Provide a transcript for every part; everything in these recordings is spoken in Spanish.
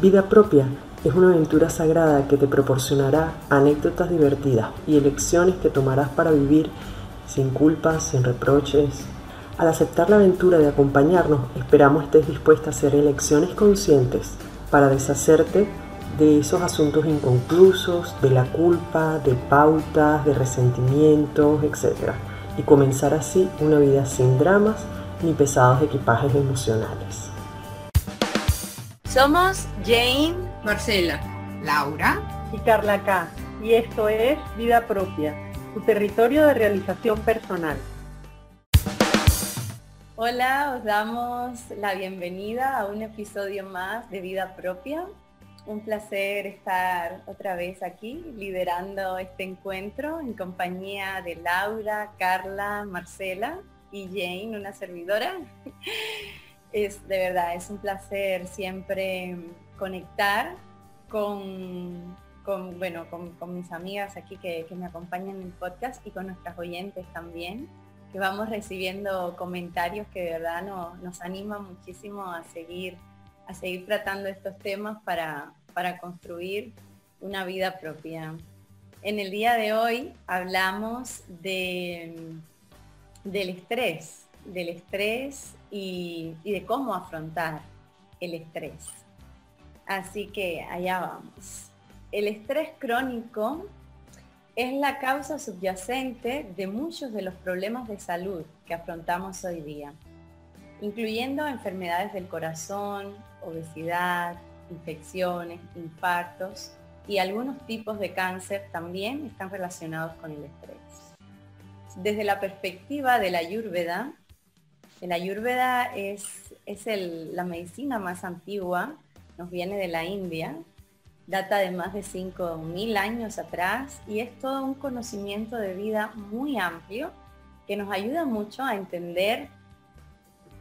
Vida propia es una aventura sagrada que te proporcionará anécdotas divertidas y elecciones que tomarás para vivir sin culpas, sin reproches. Al aceptar la aventura de acompañarnos, esperamos estés dispuesta a hacer elecciones conscientes para deshacerte de esos asuntos inconclusos, de la culpa, de pautas, de resentimientos, etc. Y comenzar así una vida sin dramas ni pesados equipajes emocionales. Somos Jane, Marcela, Laura y Carla K. Y esto es Vida Propia, tu territorio de realización personal. Hola, os damos la bienvenida a un episodio más de Vida Propia. Un placer estar otra vez aquí liderando este encuentro en compañía de Laura, Carla, Marcela y Jane, una servidora. Es de verdad, es un placer siempre conectar con, bueno, con, mis amigas aquí que, me acompañan en el podcast y con nuestras oyentes también, que vamos recibiendo comentarios que de verdad nos animan muchísimo a seguir a seguir tratando estos temas para, para construir una vida propia. En el día de hoy hablamos de, del estrés, del estrés y, de cómo afrontar el estrés. Así que allá vamos. El estrés crónico es la causa subyacente de muchos de los problemas de salud que afrontamos hoy día, incluyendo enfermedades del corazón, obesidad, infecciones, infartos y algunos tipos de cáncer también están relacionados con el estrés. Desde la perspectiva de la ayurveda, la ayurveda es, es la medicina más antigua, nos viene de la India, data de más de 5.000 años atrás y es todo un conocimiento de vida muy amplio que nos ayuda mucho a entender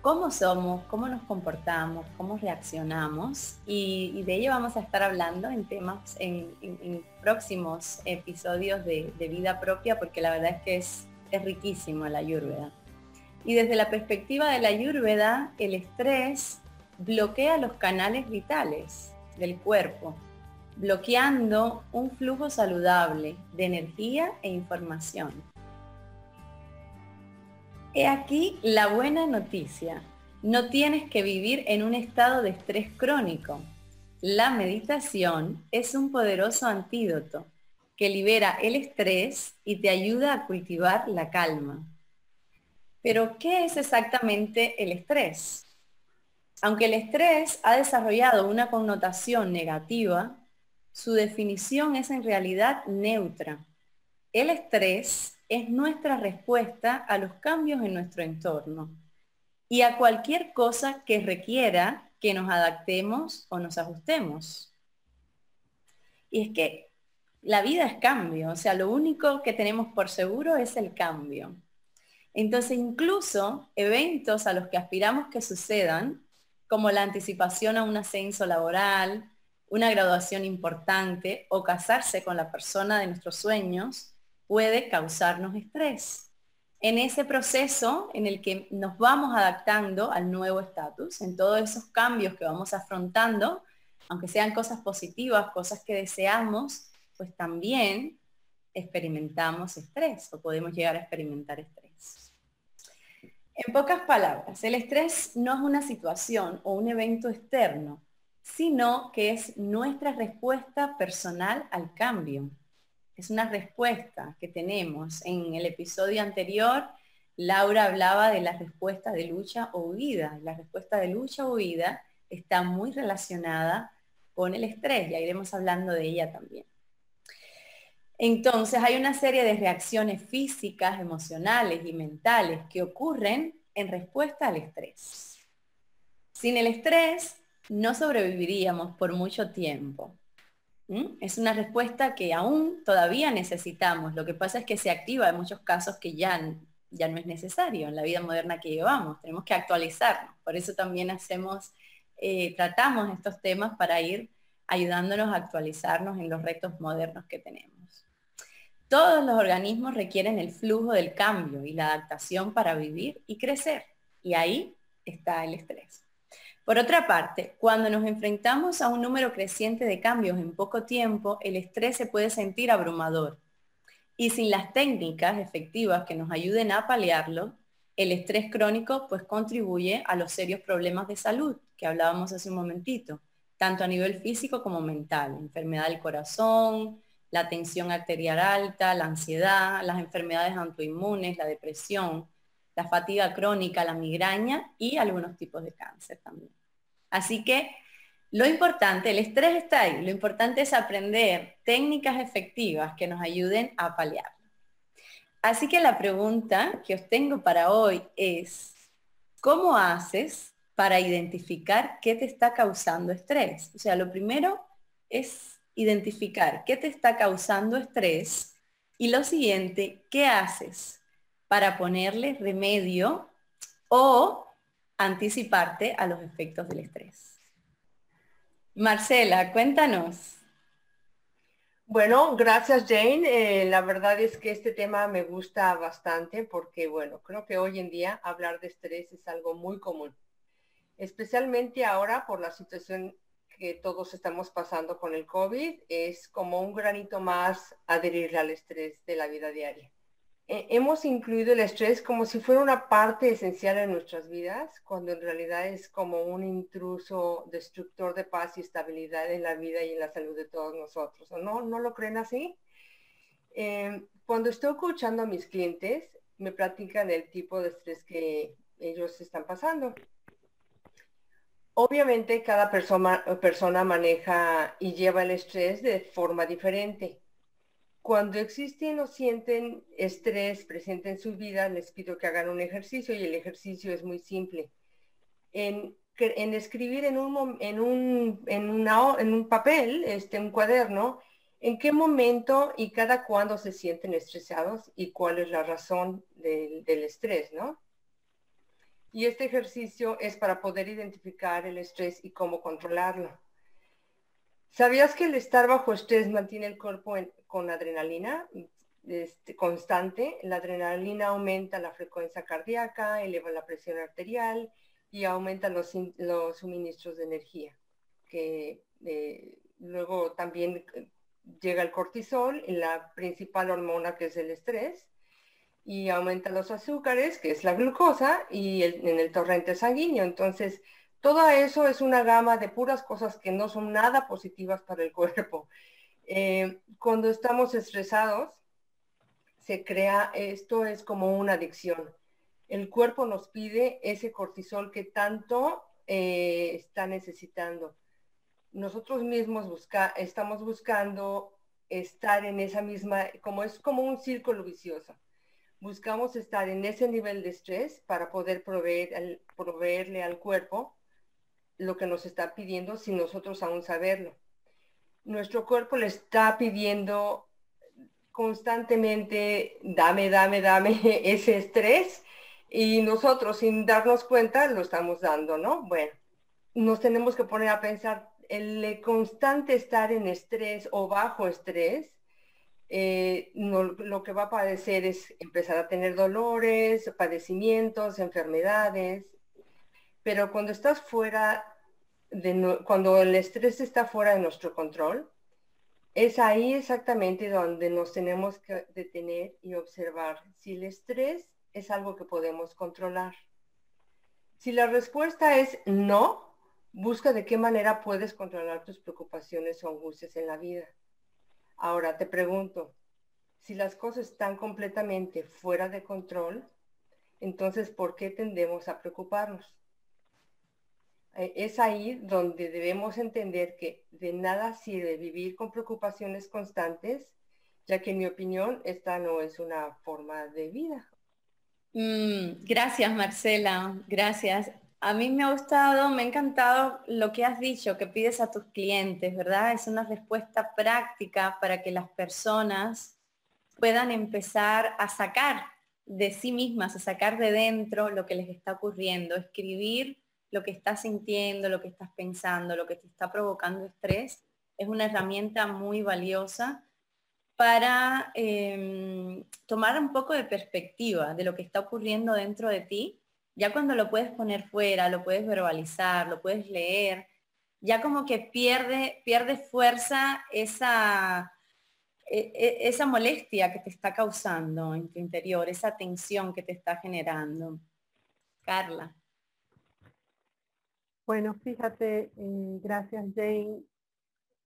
cómo somos, cómo nos comportamos, cómo reaccionamos y, de ello vamos a estar hablando en temas, en, próximos episodios de, vida propia porque la verdad es que es, es riquísimo la ayurveda. Y desde la perspectiva de la ayurveda, el estrés bloquea los canales vitales del cuerpo, bloqueando un flujo saludable de energía e información. He aquí la buena noticia. No tienes que vivir en un estado de estrés crónico. La meditación es un poderoso antídoto que libera el estrés y te ayuda a cultivar la calma. Pero, ¿qué es exactamente el estrés? Aunque el estrés ha desarrollado una connotación negativa, su definición es en realidad neutra. El estrés es nuestra respuesta a los cambios en nuestro entorno y a cualquier cosa que requiera que nos adaptemos o nos ajustemos. Y es que la vida es cambio, o sea, lo único que tenemos por seguro es el cambio. Entonces, incluso eventos a los que aspiramos que sucedan, como la anticipación a un ascenso laboral, una graduación importante o casarse con la persona de nuestros sueños, puede causarnos estrés. En ese proceso en el que nos vamos adaptando al nuevo estatus, en todos esos cambios que vamos afrontando, aunque sean cosas positivas, cosas que deseamos, pues también experimentamos estrés o podemos llegar a experimentar estrés. En pocas palabras, el estrés no es una situación o un evento externo, sino que es nuestra respuesta personal al cambio es una respuesta que tenemos. En el episodio anterior, Laura hablaba de la respuesta de lucha o huida. La respuesta de lucha o huida está muy relacionada con el estrés, ya iremos hablando de ella también. Entonces hay una serie de reacciones físicas, emocionales y mentales que ocurren en respuesta al estrés. Sin el estrés no sobreviviríamos por mucho tiempo. ¿Mm? Es una respuesta que aún todavía necesitamos. Lo que pasa es que se activa en muchos casos que ya, ya no es necesario en la vida moderna que llevamos. Tenemos que actualizarnos. Por eso también hacemos, eh, tratamos estos temas para ir ayudándonos a actualizarnos en los retos modernos que tenemos. Todos los organismos requieren el flujo del cambio y la adaptación para vivir y crecer. Y ahí está el estrés. Por otra parte, cuando nos enfrentamos a un número creciente de cambios en poco tiempo, el estrés se puede sentir abrumador. Y sin las técnicas efectivas que nos ayuden a paliarlo, el estrés crónico pues contribuye a los serios problemas de salud que hablábamos hace un momentito, tanto a nivel físico como mental, enfermedad del corazón, la tensión arterial alta, la ansiedad, las enfermedades autoinmunes, la depresión, la fatiga crónica, la migraña y algunos tipos de cáncer también. Así que lo importante, el estrés está ahí, lo importante es aprender técnicas efectivas que nos ayuden a paliarlo. Así que la pregunta que os tengo para hoy es, ¿cómo haces para identificar qué te está causando estrés? O sea, lo primero es identificar qué te está causando estrés y lo siguiente, ¿qué haces para ponerle remedio o anticiparte a los efectos del estrés. Marcela, cuéntanos. Bueno, gracias Jane. Eh, la verdad es que este tema me gusta bastante porque, bueno, creo que hoy en día hablar de estrés es algo muy común, especialmente ahora por la situación que todos estamos pasando con el COVID, es como un granito más adherirle al estrés de la vida diaria. Eh, hemos incluido el estrés como si fuera una parte esencial en nuestras vidas, cuando en realidad es como un intruso destructor de paz y estabilidad en la vida y en la salud de todos nosotros. no? ¿No lo creen así? Eh, cuando estoy escuchando a mis clientes, me platican el tipo de estrés que ellos están pasando. Obviamente cada persona, maneja y lleva el estrés de forma diferente cuando existen o sienten estrés presente en su vida, les pido que hagan un ejercicio y el ejercicio es muy simple. En, escribir en un papel, este, un cuaderno, en qué momento y cada cuándo se sienten estresados y cuál es la razón del, del estrés, ¿no? Y este ejercicio es para poder identificar el estrés y cómo controlarlo. ¿Sabías que el estar bajo estrés mantiene el cuerpo con adrenalina este, constante? La adrenalina aumenta la frecuencia cardíaca, eleva la presión arterial y aumenta los, suministros de energía. Que eh, luego también eh, llega el cortisol, la principal hormona que es el estrés, y aumenta los azúcares, que es la glucosa, y en el torrente sanguíneo. Entonces, todo eso es una gama de puras cosas que no son nada positivas para el cuerpo. Eh, cuando estamos estresados, se crea, esto es como una adicción. El cuerpo nos pide ese cortisol que tanto eh, está necesitando. Nosotros mismos busca, estamos buscando estar en esa misma, como es como un círculo vicioso. Buscamos estar en ese nivel de estrés para poder proveer, proveerle al cuerpo lo que nos está pidiendo sin nosotros aún saberlo. Nuestro cuerpo le está pidiendo constantemente, dame, dame, dame ese estrés y nosotros sin darnos cuenta lo estamos dando, ¿no? Bueno, nos tenemos que poner a pensar, el constante estar en estrés o bajo estrés, eh, lo que va a padecer es empezar a tener dolores, padecimientos, enfermedades, pero cuando estás fuera, de cuando el estrés está fuera de nuestro control, es ahí exactamente donde nos tenemos que detener y observar si el estrés es algo que podemos controlar. Si la respuesta es no, busca de qué manera puedes controlar tus preocupaciones o angustias en la vida. Ahora te pregunto, si las cosas están completamente fuera de control, entonces ¿por qué tendemos a preocuparnos? Eh, es ahí donde debemos entender que de nada sirve vivir con preocupaciones constantes, ya que en mi opinión esta no es una forma de vida. Mm, gracias Marcela, gracias. A mí me ha gustado, me ha encantado lo que has dicho, que pides a tus clientes, ¿verdad? Es una respuesta práctica para que las personas puedan empezar a sacar de sí mismas, a sacar de dentro lo que les está ocurriendo, escribir lo que estás sintiendo, lo que estás pensando, lo que te está provocando estrés, es una herramienta muy valiosa para em, tomar un poco de perspectiva de lo que está ocurriendo dentro de ti Ya cuando lo puedes poner fuera, lo puedes verbalizar, lo puedes leer, ya como que pierde, pierde fuerza esa, e, e, esa molestia que te está causando en tu interior, esa tensión que te está generando. Carla. Bueno, fíjate, eh, gracias Jane.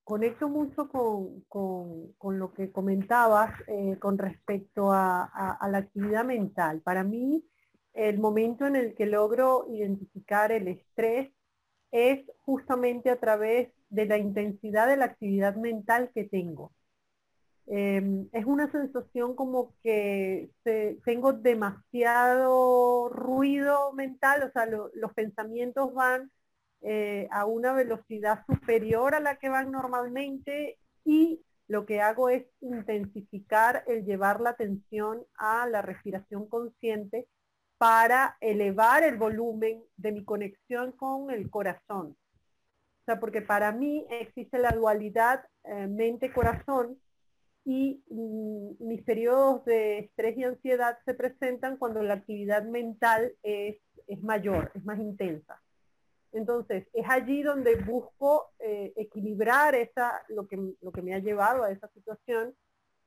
Conecto mucho con, lo que comentabas eh, con respecto a, la actividad mental. Para mí, el momento en el que logro identificar el estrés es justamente a través de la intensidad de la actividad mental que tengo. Em, es una sensación como que tengo demasiado ruido mental, o sea, los pensamientos van eh, a una velocidad superior a la que van normalmente y lo que hago es intensificar el llevar la atención a la respiración consciente para elevar el volumen de mi conexión con el corazón. O sea, porque para mí existe la dualidad eh, mente-corazón y mm, mis periodos de estrés y ansiedad se presentan cuando la actividad mental es, mayor, es más intensa. Entonces, es allí donde busco eh, equilibrar esa, lo, que, lo que me ha llevado a esa situación,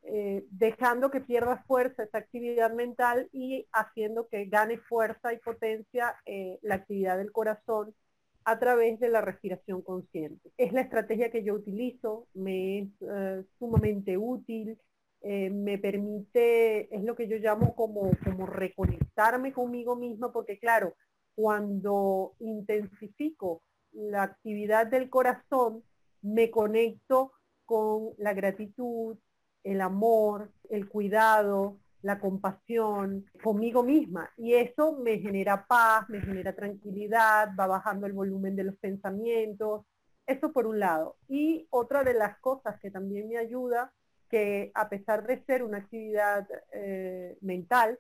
eh, dejando que pierda fuerza esa actividad mental y haciendo que gane fuerza y potencia eh, la actividad del corazón a través de la respiración consciente. Es la estrategia que yo utilizo, me es eh, sumamente útil, me permite, es lo que yo llamo como, como reconectarme conmigo misma, porque claro, cuando intensifico la actividad del corazón, me conecto con la gratitud, el amor, el cuidado, la compasión conmigo misma. Y eso me genera paz, me genera tranquilidad, va bajando el volumen de los pensamientos. Eso por un lado. Y otra de las cosas que también me ayuda, que a pesar de ser una actividad eh, mental,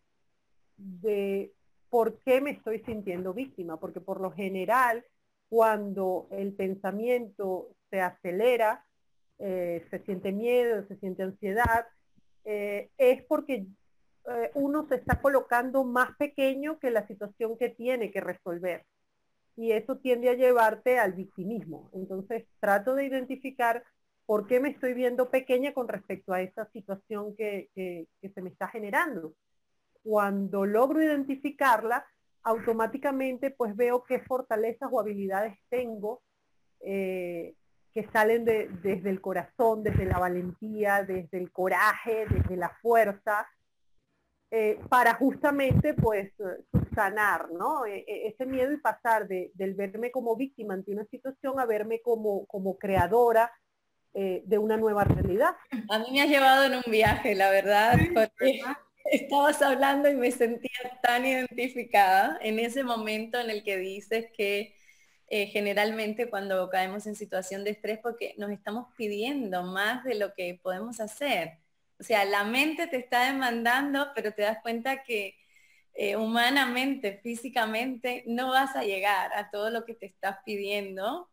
de por qué me estoy sintiendo víctima, porque por lo general, cuando el pensamiento se acelera, eh, se siente miedo, se siente ansiedad, eh, es porque eh, uno se está colocando más pequeño que la situación que tiene que resolver. Y eso tiende a llevarte al victimismo. Entonces trato de identificar por qué me estoy viendo pequeña con respecto a esa situación que, se me está generando. Cuando logro identificarla, automáticamente pues veo qué fortalezas o habilidades tengo que salen desde el corazón, desde la valentía, desde el coraje, desde la fuerza, eh, para justamente pues sanar ¿no? E, e, ese miedo y pasar de, del verme como víctima ante una situación a verme como, como creadora eh, de una nueva realidad. A mí me ha llevado en un viaje, la verdad, porque estabas hablando y me sentía tan identificada en ese momento en el que dices que eh, generalmente cuando caemos en situación de estrés porque nos estamos pidiendo más de lo que podemos hacer o sea, la mente te está demandando, pero te das cuenta que eh, humanamente, físicamente, no vas a llegar a todo lo que te estás pidiendo.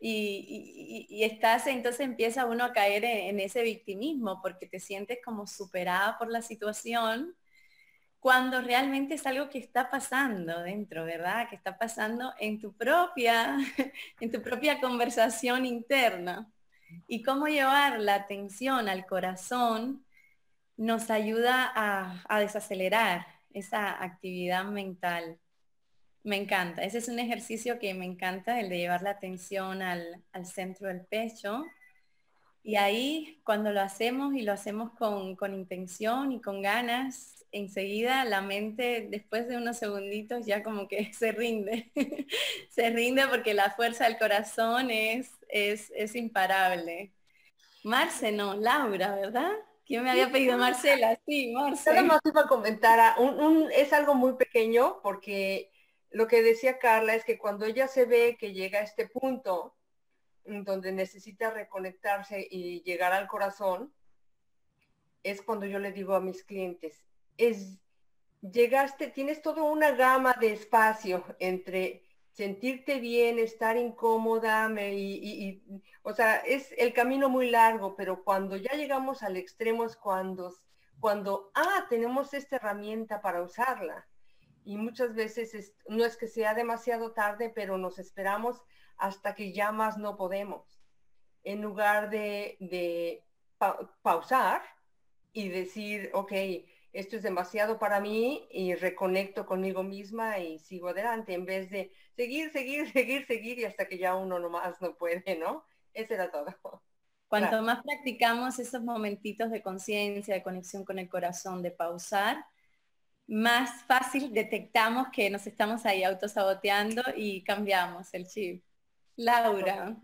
Y, estás, entonces empieza uno a caer en, ese victimismo porque te sientes como superada por la situación cuando realmente es algo que está pasando dentro, ¿verdad? Que está pasando en tu propia, en tu propia conversación interna y cómo llevar la atención al corazón nos ayuda a, desacelerar esa actividad mental. Me encanta. Ese es un ejercicio que me encanta, el de llevar la atención al, centro del pecho. Y ahí, cuando lo hacemos y lo hacemos con, con, intención y con ganas, enseguida la mente, después de unos segunditos, ya como que se rinde. se rinde porque la fuerza del corazón es es, imparable. Marce, no, Laura, ¿verdad? ¿Quién me había pedido Marcela? Sí, Marce. Nada más iba a comentar, un, es algo muy pequeño porque lo que decía Carla es que cuando ella se ve que llega a este punto donde necesita reconectarse y llegar al corazón, es cuando yo le digo a mis clientes, es llegaste, tienes toda una gama de espacio entre sentirte bien, estar incómoda, y, o sea, es el camino muy largo, pero cuando ya llegamos al extremo es cuando, cuando, ah, tenemos esta herramienta para usarla. Y muchas veces no es que sea demasiado tarde, pero nos esperamos hasta que ya más no podemos. En lugar de, pausar y decir, ok, esto es demasiado para mí y reconecto conmigo misma y sigo adelante en vez de seguir, seguir, seguir, seguir y hasta que ya uno nomás no puede, ¿no? Eso era todo. Cuanto más practicamos esos momentitos de conciencia, de conexión con el corazón, de pausar, más fácil detectamos que nos estamos ahí autosaboteando y cambiamos el chip. Laura.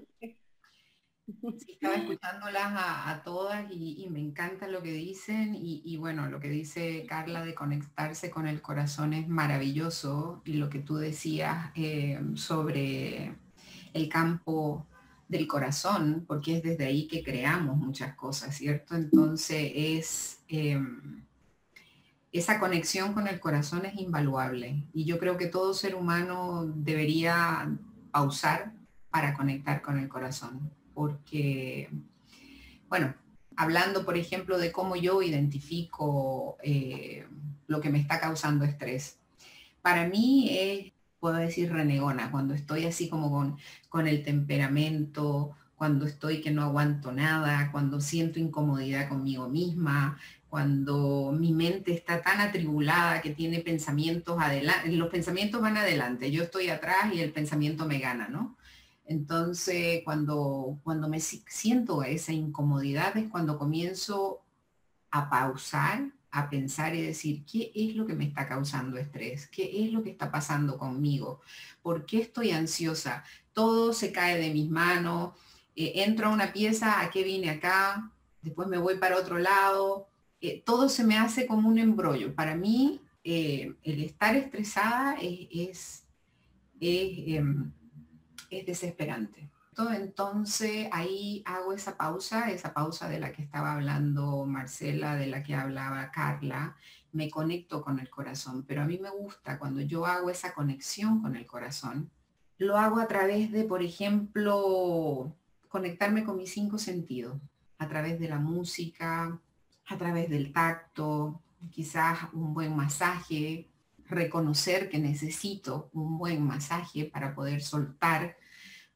estaba escuchándolas a, todas y, me encanta lo que dicen y, bueno, lo que dice Carla de conectarse con el corazón es maravilloso y lo que tú decías eh, sobre el campo del corazón, porque es desde ahí que creamos muchas cosas, ¿cierto? Entonces es... Em, esa conexión con el corazón es invaluable y yo creo que todo ser humano debería pausar para conectar con el corazón, porque, bueno, hablando por ejemplo de cómo yo identifico eh, lo que me está causando estrés, para mí es, puedo decir, renegona, cuando estoy así como con, con el temperamento, cuando estoy que no aguanto nada, cuando siento incomodidad conmigo misma, cuando mi mente está tan atribulada que tiene pensamientos adelante, los pensamientos van adelante, yo estoy atrás y el pensamiento me gana, ¿no? Entonces, cuando, cuando me siento esa incomodidad es cuando comienzo a pausar, a pensar y decir, ¿qué es lo que me está causando estrés? ¿Qué es lo que está pasando conmigo? ¿Por qué estoy ansiosa? Todo se cae de mis manos, eh, entro a una pieza, ¿a qué vine acá? Después me voy para otro lado, eh, todo se me hace como un embrollo. Para mí, eh, el estar estresada es, em, es, desesperante. Entonces ahí hago esa pausa, esa pausa de la que estaba hablando Marcela, de la que hablaba Carla, me conecto con el corazón, pero a mí me gusta cuando yo hago esa conexión con el corazón, lo hago a través de, por ejemplo, conectarme con mis cinco sentidos, a través de la música, a través del tacto, quizás un buen masaje, reconocer que necesito un buen masaje para poder soltar,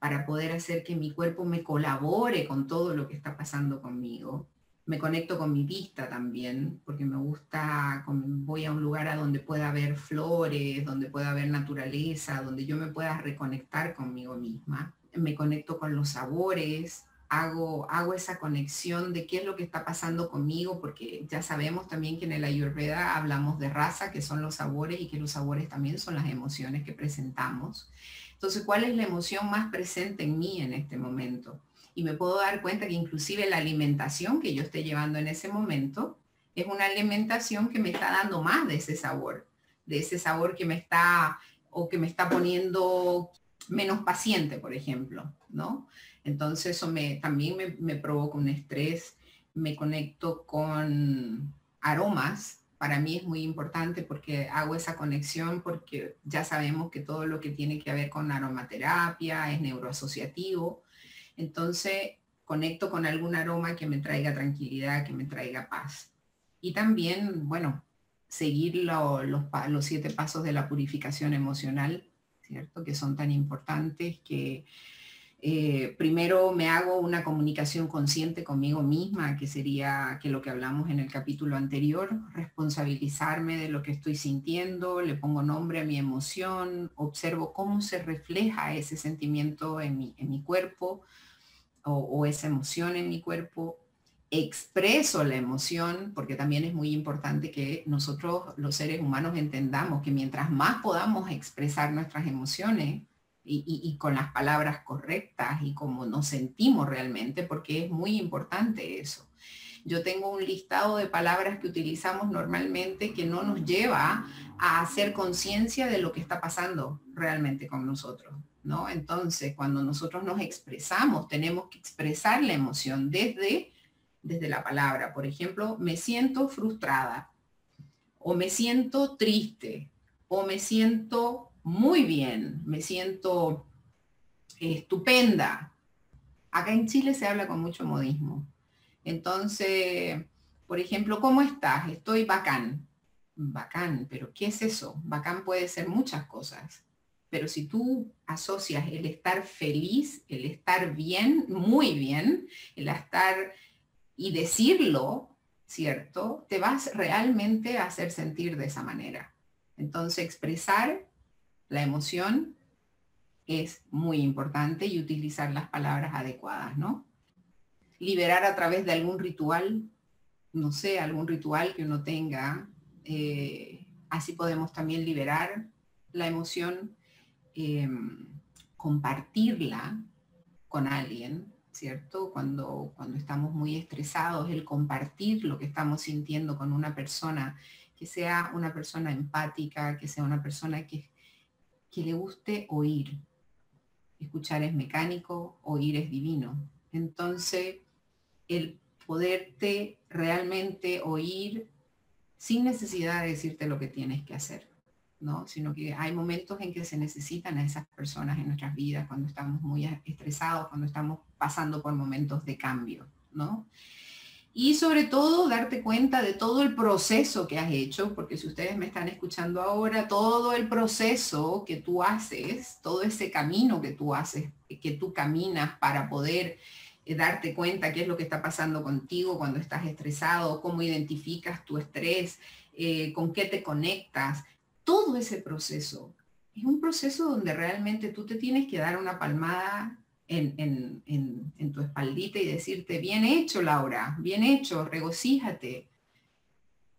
para poder hacer que mi cuerpo me colabore con todo lo que está pasando conmigo. Me conecto con mi vista también, porque me gusta, voy a un lugar a donde pueda haber flores, donde pueda haber naturaleza, donde yo me pueda reconectar conmigo misma. Me conecto con los sabores, hago, hago esa conexión de qué es lo que está pasando conmigo, porque ya sabemos también que en el Ayurveda hablamos de raza, que son los sabores, y que los sabores también son las emociones que presentamos. Entonces, ¿cuál es la emoción más presente en mí en este momento? Y me puedo dar cuenta que inclusive la alimentación que yo esté llevando en ese momento es una alimentación que me está dando más de ese sabor, de ese sabor que me está o que me está poniendo menos paciente, por ejemplo, ¿no? Entonces eso también me, provoca un estrés, me conecto con aromas, para mí es muy importante porque hago esa conexión porque ya sabemos que todo lo que tiene que ver con aromaterapia es neuroasociativo. Entonces conecto con algún aroma que me traiga tranquilidad, que me traiga paz. Y también, bueno, seguir los, los siete pasos de la purificación emocional, ¿cierto? Que son tan importantes que eh, primero me hago una comunicación consciente conmigo misma, que sería que lo que hablamos en el capítulo anterior, responsabilizarme de lo que estoy sintiendo, le pongo nombre a mi emoción, observo cómo se refleja ese sentimiento en mi, cuerpo o, esa emoción en mi cuerpo, expreso la emoción, porque también es muy importante que nosotros los seres humanos entendamos que mientras más podamos expresar nuestras emociones, y, con las palabras correctas y como nos sentimos realmente, porque es muy importante eso. Yo tengo un listado de palabras que utilizamos normalmente que no nos lleva a hacer conciencia de lo que está pasando realmente con nosotros, ¿no? Entonces, cuando nosotros nos expresamos, tenemos que expresar la emoción desde, desde la palabra. Por ejemplo, me siento frustrada, o me siento triste, o me siento muy bien, me siento estupenda. Acá en Chile se habla con mucho modismo. Entonces, por ejemplo, ¿cómo estás? Estoy bacán. bacán, pero ¿qué es eso? Bacán puede ser muchas cosas. Pero si tú asocias el estar feliz, el estar bien, muy bien, el estar y decirlo, ¿cierto? Te vas realmente a hacer sentir de esa manera. Entonces, expresar la emoción es muy importante y utilizar las palabras adecuadas, ¿no? Liberar a través de algún ritual, no sé, algún ritual que uno tenga, eh, así podemos también liberar la emoción, em, compartirla con alguien, ¿cierto? Cuando, cuando estamos muy estresados, el compartir lo que estamos sintiendo con una persona, que sea una persona empática, que sea una persona que, que le guste oír. Escuchar es mecánico, oír es divino. Entonces, el poderte realmente oír sin necesidad de decirte lo que tienes que hacer, ¿no? Sino que hay momentos en que se necesitan a esas personas en nuestras vidas cuando estamos muy estresados, cuando estamos pasando por momentos de cambio, ¿no? Y sobre todo darte cuenta de todo el proceso que has hecho, porque si ustedes me están escuchando ahora, todo el proceso que tú haces, todo ese camino que tú haces, que tú caminas para poder eh, darte cuenta qué es lo que está pasando contigo cuando estás estresado, cómo identificas tu estrés, eh, con qué te conectas. Todo ese proceso es un proceso donde realmente tú te tienes que dar una palmada en, en, tu espaldita y decirte, bien hecho Laura, bien hecho, regocíjate,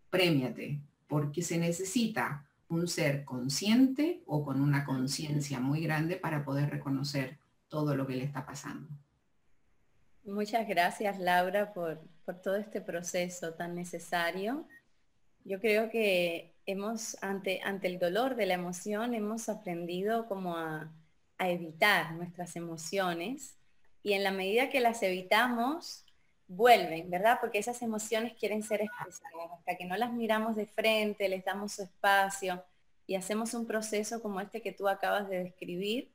premiate, porque se necesita un ser consciente o con una conciencia muy grande para poder reconocer todo lo que le está pasando. Muchas gracias Laura por, todo este proceso tan necesario. Yo creo que hemos, ante, ante el dolor de la emoción, hemos aprendido como a, evitar nuestras emociones y en la medida que las evitamos, vuelven, ¿verdad? Porque esas emociones quieren ser expresadas. Hasta que no las miramos de frente, les damos su espacio y hacemos un proceso como este que tú acabas de describir,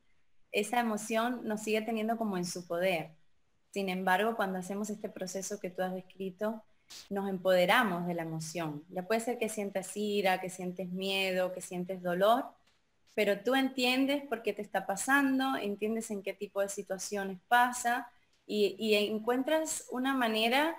esa emoción nos sigue teniendo como en su poder. Sin embargo, cuando hacemos este proceso que tú has descrito, nos empoderamos de la emoción. Ya puede ser que sientas ira, que sientes miedo, que sientes dolor, pero tú entiendes por qué te está pasando, entiendes en qué tipo de situaciones pasa y, encuentras una manera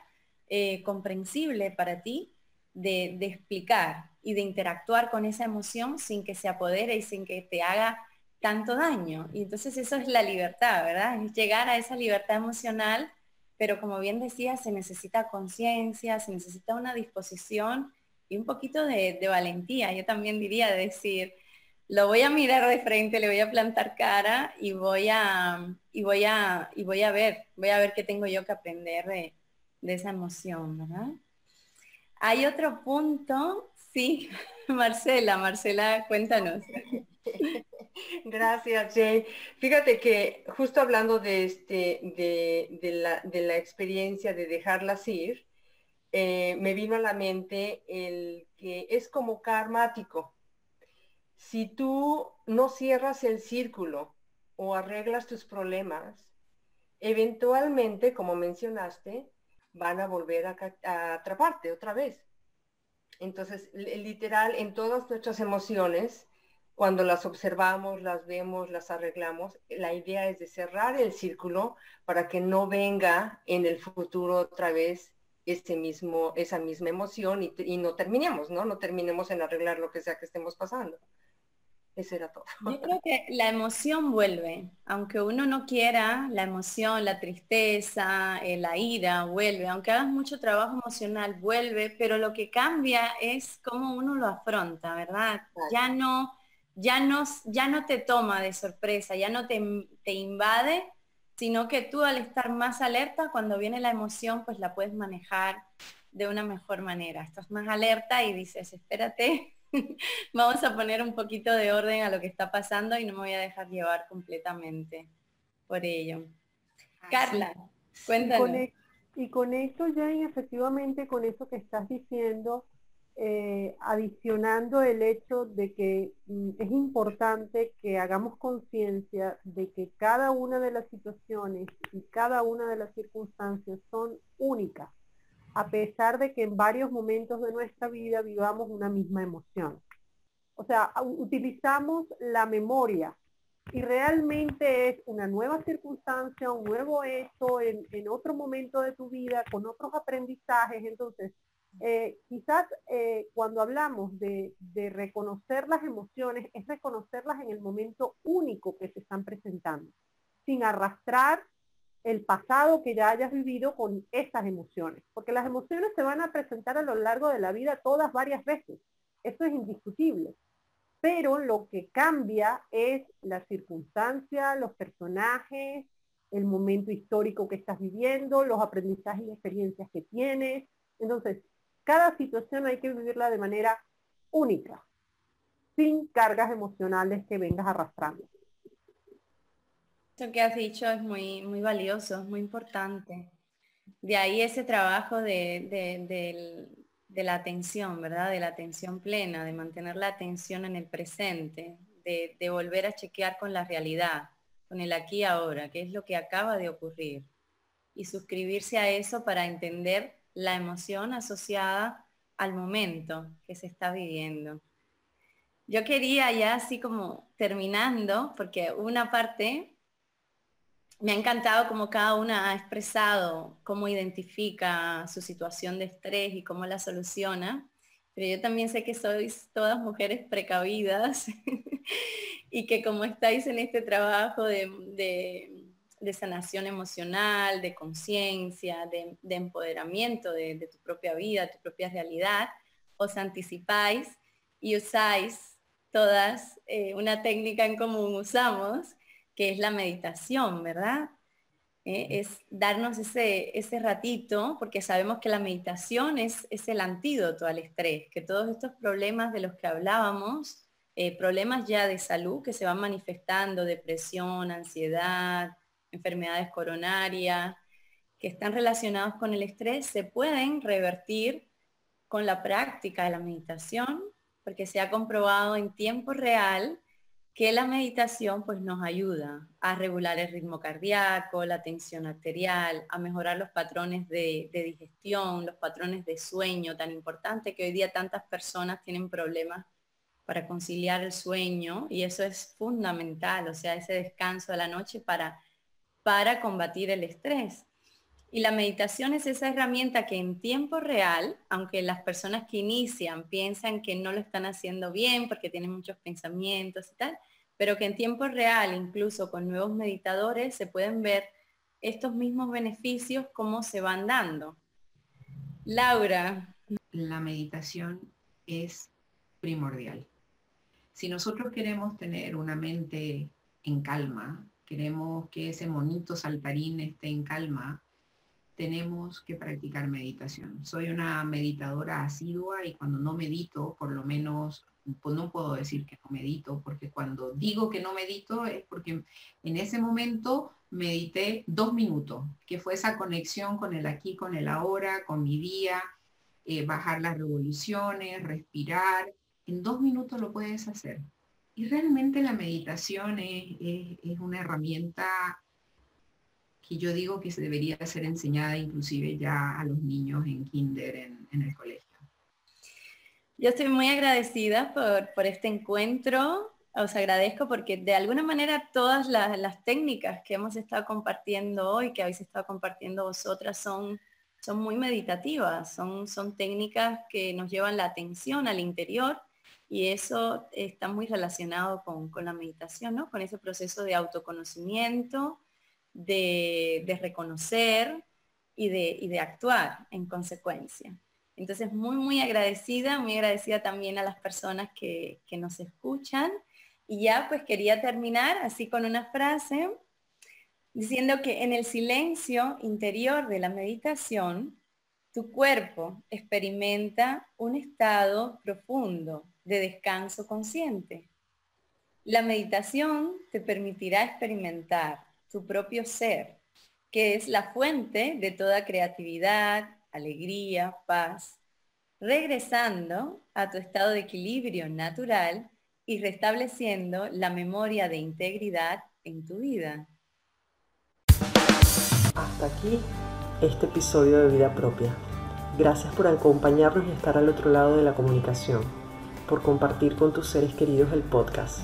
eh, comprensible para ti de, de explicar y de interactuar con esa emoción sin que se apodere y sin que te haga tanto daño. Y entonces eso es la libertad, ¿verdad? Es llegar a esa libertad emocional, pero como bien decía, se necesita conciencia, se necesita una disposición y un poquito de, valentía. Yo también diría decir, lo voy a mirar de frente, le voy a plantar cara y voy a, y voy a, y voy a ver, voy a ver qué tengo yo que aprender de, de esa emoción, ¿verdad? Hay otro punto, sí, Marcela, Marcela, cuéntanos. Gracias, Jane. Fíjate que justo hablando de, este, de, la, experiencia de dejarlas ir, eh, me vino a la mente el que es como karmático. Si tú no cierras el círculo o arreglas tus problemas, eventualmente, como mencionaste, van a volver a, atraparte otra vez. Entonces, literal, en todas nuestras emociones, cuando las observamos, las vemos, las arreglamos, la idea es de cerrar el círculo para que no venga en el futuro otra vez ese mismo, esa misma emoción y, no terminemos, ¿no? No terminemos en arreglar lo que sea que estemos pasando. Eso era todo. Yo creo que la emoción vuelve, aunque uno no quiera, la emoción, la tristeza, eh, la ira vuelve, aunque hagas mucho trabajo emocional, vuelve, pero lo que cambia es cómo uno lo afronta, ¿verdad? Ya no ya no, ya no te toma de sorpresa, ya no te, te invade, sino que tú al estar más alerta, cuando viene la emoción, pues la puedes manejar de una mejor manera. Estás más alerta y dices, espérate, vamos a poner un poquito de orden a lo que está pasando y no me voy a dejar llevar completamente por ello. Carla, cuéntanos. Y con, esto, Jane, efectivamente, con eso que estás diciendo, eh, adicionando el hecho de que mm, es importante que hagamos conciencia de que cada una de las situaciones y cada una de las circunstancias son únicas. A pesar de que en varios momentos de nuestra vida vivamos una misma emoción. O sea, utilizamos la memoria y realmente es una nueva circunstancia, un nuevo hecho en, otro momento de tu vida, con otros aprendizajes. Entonces, eh, quizás eh, cuando hablamos de, de, reconocer las emociones, es reconocerlas en el momento único que se están presentando, sin arrastrar el pasado que ya hayas vivido con esas emociones, porque las emociones se van a presentar a lo largo de la vida todas varias veces. Eso es indiscutible pero lo que cambia es la circunstancia, los personajes, el momento histórico que estás viviendo, los aprendizajes y experiencias que tienes. Entonces, cada situación hay que vivirla de manera única, sin cargas emocionales que vengas arrastrando. Lo que has dicho es muy, muy valioso, es muy importante. De ahí ese trabajo de, del, de la atención, ¿verdad? De la atención plena, de mantener la atención en el presente, de, volver a chequear con la realidad, con el aquí y ahora, qué es lo que acaba de ocurrir. Y suscribirse a eso para entender la emoción asociada al momento que se está viviendo. Yo quería ya así como terminando, porque una parte me ha encantado cómo cada una ha expresado cómo identifica su situación de estrés y cómo la soluciona. Pero yo también sé que sois todas mujeres precavidas y que como estáis en este trabajo de, sanación emocional, de conciencia, de, empoderamiento de, tu propia vida, tu propia realidad, os anticipáis y usáis todas eh, una técnica en común usamos que es la meditación, ¿verdad? Eh, es darnos ese, ese ratito, porque sabemos que la meditación es, es, el antídoto al estrés, que todos estos problemas de los que hablábamos, eh, problemas ya de salud que se van manifestando, depresión, ansiedad, enfermedades coronarias, que están relacionados con el estrés, se pueden revertir con la práctica de la meditación, porque se ha comprobado en tiempo real que la meditación pues nos ayuda a regular el ritmo cardíaco, la tensión arterial, a mejorar los patrones de, digestión, los patrones de sueño, tan importante que hoy día tantas personas tienen problemas para conciliar el sueño y eso es fundamental, o sea, ese descanso de la noche para, para combatir el estrés. Y la meditación es esa herramienta que en tiempo real, aunque las personas que inician piensan que no lo están haciendo bien porque tienen muchos pensamientos y tal, pero que en tiempo real, incluso con nuevos meditadores, se pueden ver estos mismos beneficios, cómo se van dando. Laura. La meditación es primordial. Si nosotros queremos tener una mente en calma, queremos que ese monito saltarín esté en calma, tenemos que practicar meditación. Soy una meditadora asidua y cuando no medito, por lo menos pues no puedo decir que no medito, porque cuando digo que no medito es porque en ese momento medité dos minutos, que fue esa conexión con el aquí, con el ahora, con mi día, eh, bajar las revoluciones, respirar. En dos minutos lo puedes hacer. Y realmente la meditación es, una herramienta que yo digo que se debería ser enseñada inclusive ya a los niños en kinder, en el colegio. Yo estoy muy agradecida por, este encuentro. Os agradezco porque de alguna manera todas las, técnicas que hemos estado compartiendo hoy, que habéis estado compartiendo vosotras, son, son muy meditativas, son, son técnicas que nos llevan la atención al interior y eso está muy relacionado con, la meditación, ¿no? con ese proceso de autoconocimiento, de, reconocer y de, y de actuar en consecuencia. Entonces, muy, muy agradecida, muy agradecida también a las personas que, nos escuchan. Y ya pues quería terminar así con una frase diciendo que en el silencio interior de la meditación, tu cuerpo experimenta un estado profundo de descanso consciente. La meditación te permitirá experimentar tu propio ser, que es la fuente de toda creatividad, alegría, paz, regresando a tu estado de equilibrio natural y restableciendo la memoria de integridad en tu vida. Hasta aquí este episodio de vida propia. Gracias por acompañarnos y estar al otro lado de la comunicación, por compartir con tus seres queridos el podcast,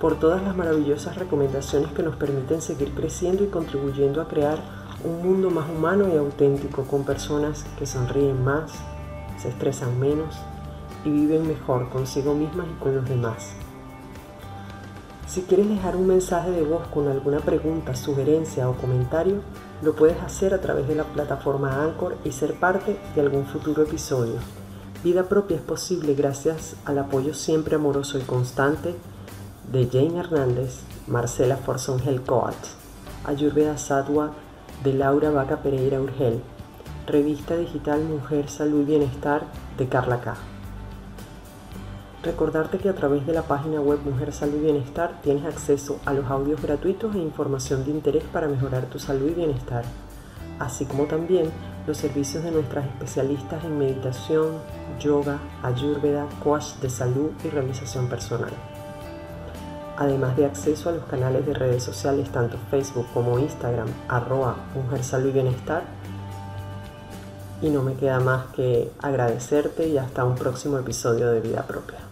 por todas las maravillosas recomendaciones que nos permiten seguir creciendo y contribuyendo a crear un mundo más humano y auténtico con personas que sonríen más, se estresan menos y viven mejor consigo mismas y con los demás. Si quieres dejar un mensaje de voz con alguna pregunta, sugerencia o comentario, lo puedes hacer a través de la plataforma Anchor y ser parte de algún futuro episodio. Vida propia es posible gracias al apoyo siempre amoroso y constante de Jane Hernández, Marcela Forson Coach, Ayurveda Sadwa de Laura Vaca Pereira Urgel, revista digital Mujer, Salud y Bienestar de Carla K. Recordarte que a través de la página web Mujer Salud y Bienestar tienes acceso a los audios gratuitos e información de interés para mejorar tu salud y bienestar, así como también los servicios de nuestras especialistas en meditación, yoga, ayurveda, coach de salud y realización personal. Además de acceso a los canales de redes sociales tanto Facebook como Instagram, arroba Mujer Salud y Bienestar. Y no me queda más que agradecerte y hasta un próximo episodio de Vida Propia.